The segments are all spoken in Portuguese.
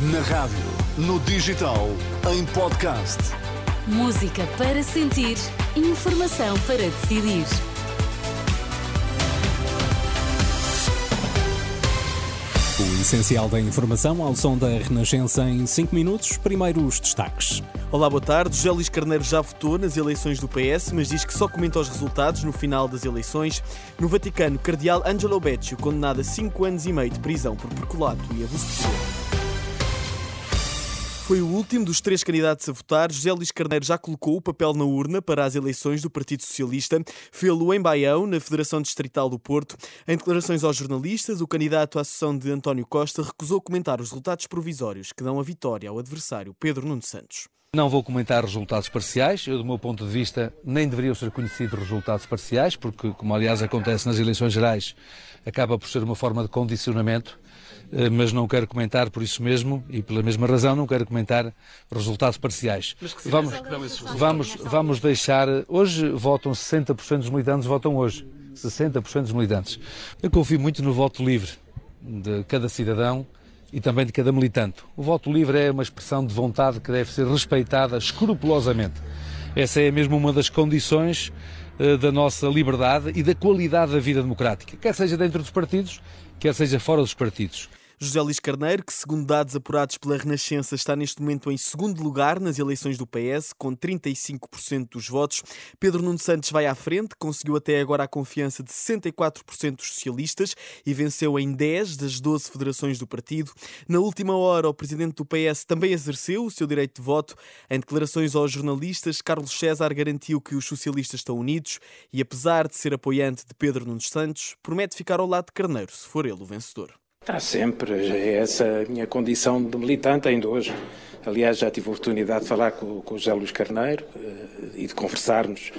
Na rádio, no digital, em podcast. Música para sentir, informação para decidir. O essencial da informação ao som da Renascença em 5 minutos. Primeiros destaques. Olá, boa tarde. José Luís Carneiro já votou nas eleições do PS, mas diz que só comenta os resultados no final das eleições. No Vaticano, Cardeal Angelo Beccio, condenado a 5 anos e meio de prisão por percolato e abuso de poder. Foi o último dos três candidatos a votar. José Luís Carneiro já colocou o papel na urna para as eleições do Partido Socialista. Fê-lo em Baião, na Federação Distrital do Porto. Em declarações aos jornalistas, o candidato à sessão de António Costa recusou comentar os resultados provisórios que dão a vitória ao adversário Pedro Nuno Santos. Não vou comentar resultados parciais. Eu, do meu ponto de vista, nem deveriam ser conhecidos resultados parciais, porque, como aliás acontece nas eleições gerais, acaba por ser uma forma de condicionamento mas não quero comentar por isso mesmo e pela mesma razão não quero comentar resultados parciais. Vamos, vamos, vamos deixar. Hoje votam 60% dos militantes, votam hoje. 60% dos militantes. Eu confio muito no voto livre de cada cidadão e também de cada militante. O voto livre é uma expressão de vontade que deve ser respeitada escrupulosamente. Essa é mesmo uma das condições uh, da nossa liberdade e da qualidade da vida democrática, quer seja dentro dos partidos, quer seja fora dos partidos. José Luís Carneiro, que segundo dados apurados pela Renascença está neste momento em segundo lugar nas eleições do PS, com 35% dos votos. Pedro Nuno Santos vai à frente, conseguiu até agora a confiança de 64% dos socialistas e venceu em 10 das 12 federações do partido. Na última hora, o presidente do PS também exerceu o seu direito de voto. Em declarações aos jornalistas, Carlos César garantiu que os socialistas estão unidos e, apesar de ser apoiante de Pedro Nuno Santos, promete ficar ao lado de Carneiro se for ele o vencedor. Está sempre, é essa a minha condição de militante ainda hoje. Aliás, já tive a oportunidade de falar com, com o José Luís Carneiro uh, e de conversarmos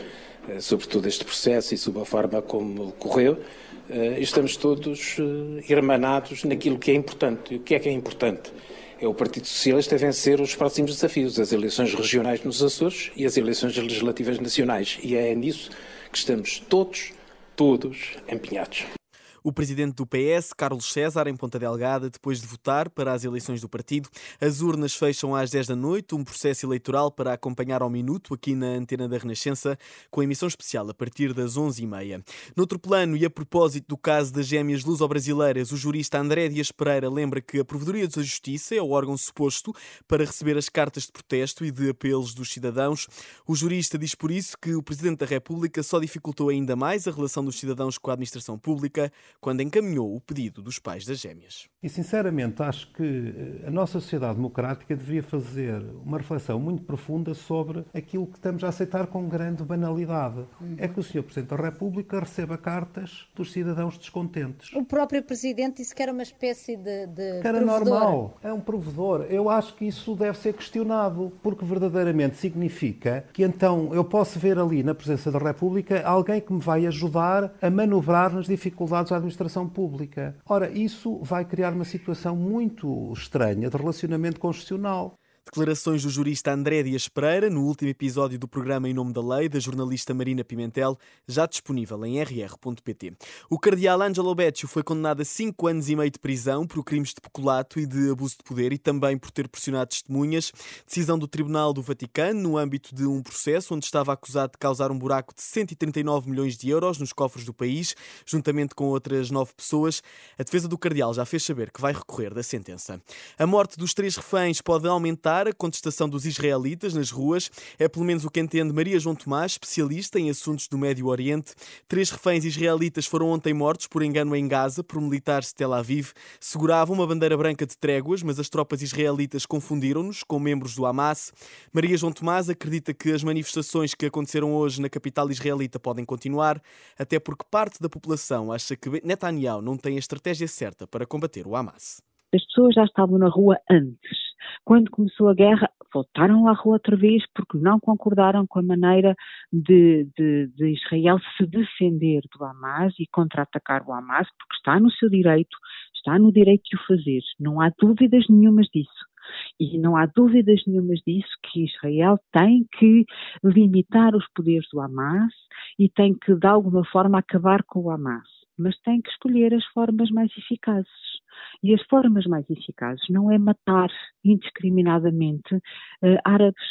uh, sobre todo este processo e sobre a forma como correu. Uh, estamos todos hermanados naquilo que é importante. E o que é que é importante? É o Partido Socialista vencer os próximos desafios, as eleições regionais nos Açores e as eleições legislativas nacionais. E é nisso que estamos todos, todos empenhados. O presidente do PS, Carlos César, em Ponta Delgada, depois de votar para as eleições do partido. As urnas fecham às 10 da noite, um processo eleitoral para acompanhar ao minuto aqui na Antena da Renascença, com emissão especial a partir das 11h30. Noutro plano, e a propósito do caso das gêmeas luso-brasileiras, o jurista André Dias Pereira lembra que a Provedoria da Justiça é o órgão suposto para receber as cartas de protesto e de apelos dos cidadãos. O jurista diz por isso que o Presidente da República só dificultou ainda mais a relação dos cidadãos com a administração pública quando encaminhou o pedido dos pais das gêmeas. E sinceramente acho que eh, a nossa sociedade democrática deveria fazer uma reflexão muito profunda sobre aquilo que estamos a aceitar com grande banalidade. É que o Sr. Presidente da República receba cartas dos cidadãos descontentes. O próprio Presidente disse que era uma espécie de. de que era provedor. normal, é um provedor. Eu acho que isso deve ser questionado, porque verdadeiramente significa que então eu posso ver ali na presença da República alguém que me vai ajudar a manobrar nas dificuldades administração pública. Ora, isso vai criar uma situação muito estranha de relacionamento constitucional. Declarações do jurista André Dias Pereira no último episódio do programa Em Nome da Lei, da jornalista Marina Pimentel, já disponível em rr.pt. O cardeal Angelo Beccio foi condenado a 5 anos e meio de prisão por crimes de peculato e de abuso de poder e também por ter pressionado testemunhas. Decisão do Tribunal do Vaticano no âmbito de um processo onde estava acusado de causar um buraco de 139 milhões de euros nos cofres do país, juntamente com outras nove pessoas. A defesa do cardeal já fez saber que vai recorrer da sentença. A morte dos três reféns pode aumentar a contestação dos israelitas nas ruas. É pelo menos o que entende Maria João Tomás, especialista em assuntos do Médio Oriente. Três reféns israelitas foram ontem mortos por engano em Gaza por militares de Tel Aviv. Seguravam uma bandeira branca de tréguas, mas as tropas israelitas confundiram-nos com membros do Hamas. Maria João Tomás acredita que as manifestações que aconteceram hoje na capital israelita podem continuar, até porque parte da população acha que Netanyahu não tem a estratégia certa para combater o Hamas. As pessoas já estavam na rua antes quando começou a guerra, voltaram à rua outra vez porque não concordaram com a maneira de, de, de Israel se defender do Hamas e contra-atacar o Hamas, porque está no seu direito, está no direito de o fazer. Não há dúvidas nenhumas disso. E não há dúvidas nenhumas disso que Israel tem que limitar os poderes do Hamas e tem que, de alguma forma, acabar com o Hamas. Mas tem que escolher as formas mais eficazes. E as formas mais eficazes não é matar indiscriminadamente uh, árabes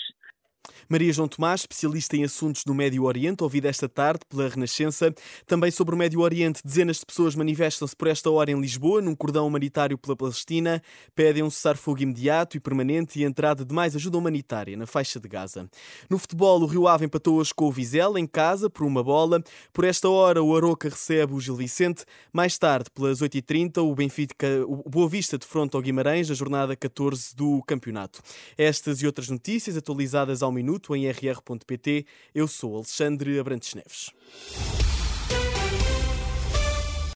Maria João Tomás, especialista em assuntos do Médio Oriente, ouvida esta tarde pela Renascença. Também sobre o Médio Oriente, dezenas de pessoas manifestam-se por esta hora em Lisboa, num cordão humanitário pela Palestina, pedem um cessar-fogo imediato e permanente e a entrada de mais ajuda humanitária na faixa de Gaza. No futebol, o Rio Ave empatou hoje com o Vizela, em casa, por uma bola. Por esta hora, o Aroca recebe o Gil Vicente. Mais tarde, pelas 8h30, o Benfica, o Boa Vista de fronte ao Guimarães, na jornada 14 do campeonato. Estas e outras notícias atualizadas ao minuto em rr.pt. Eu sou Alexandre Abrantes Neves.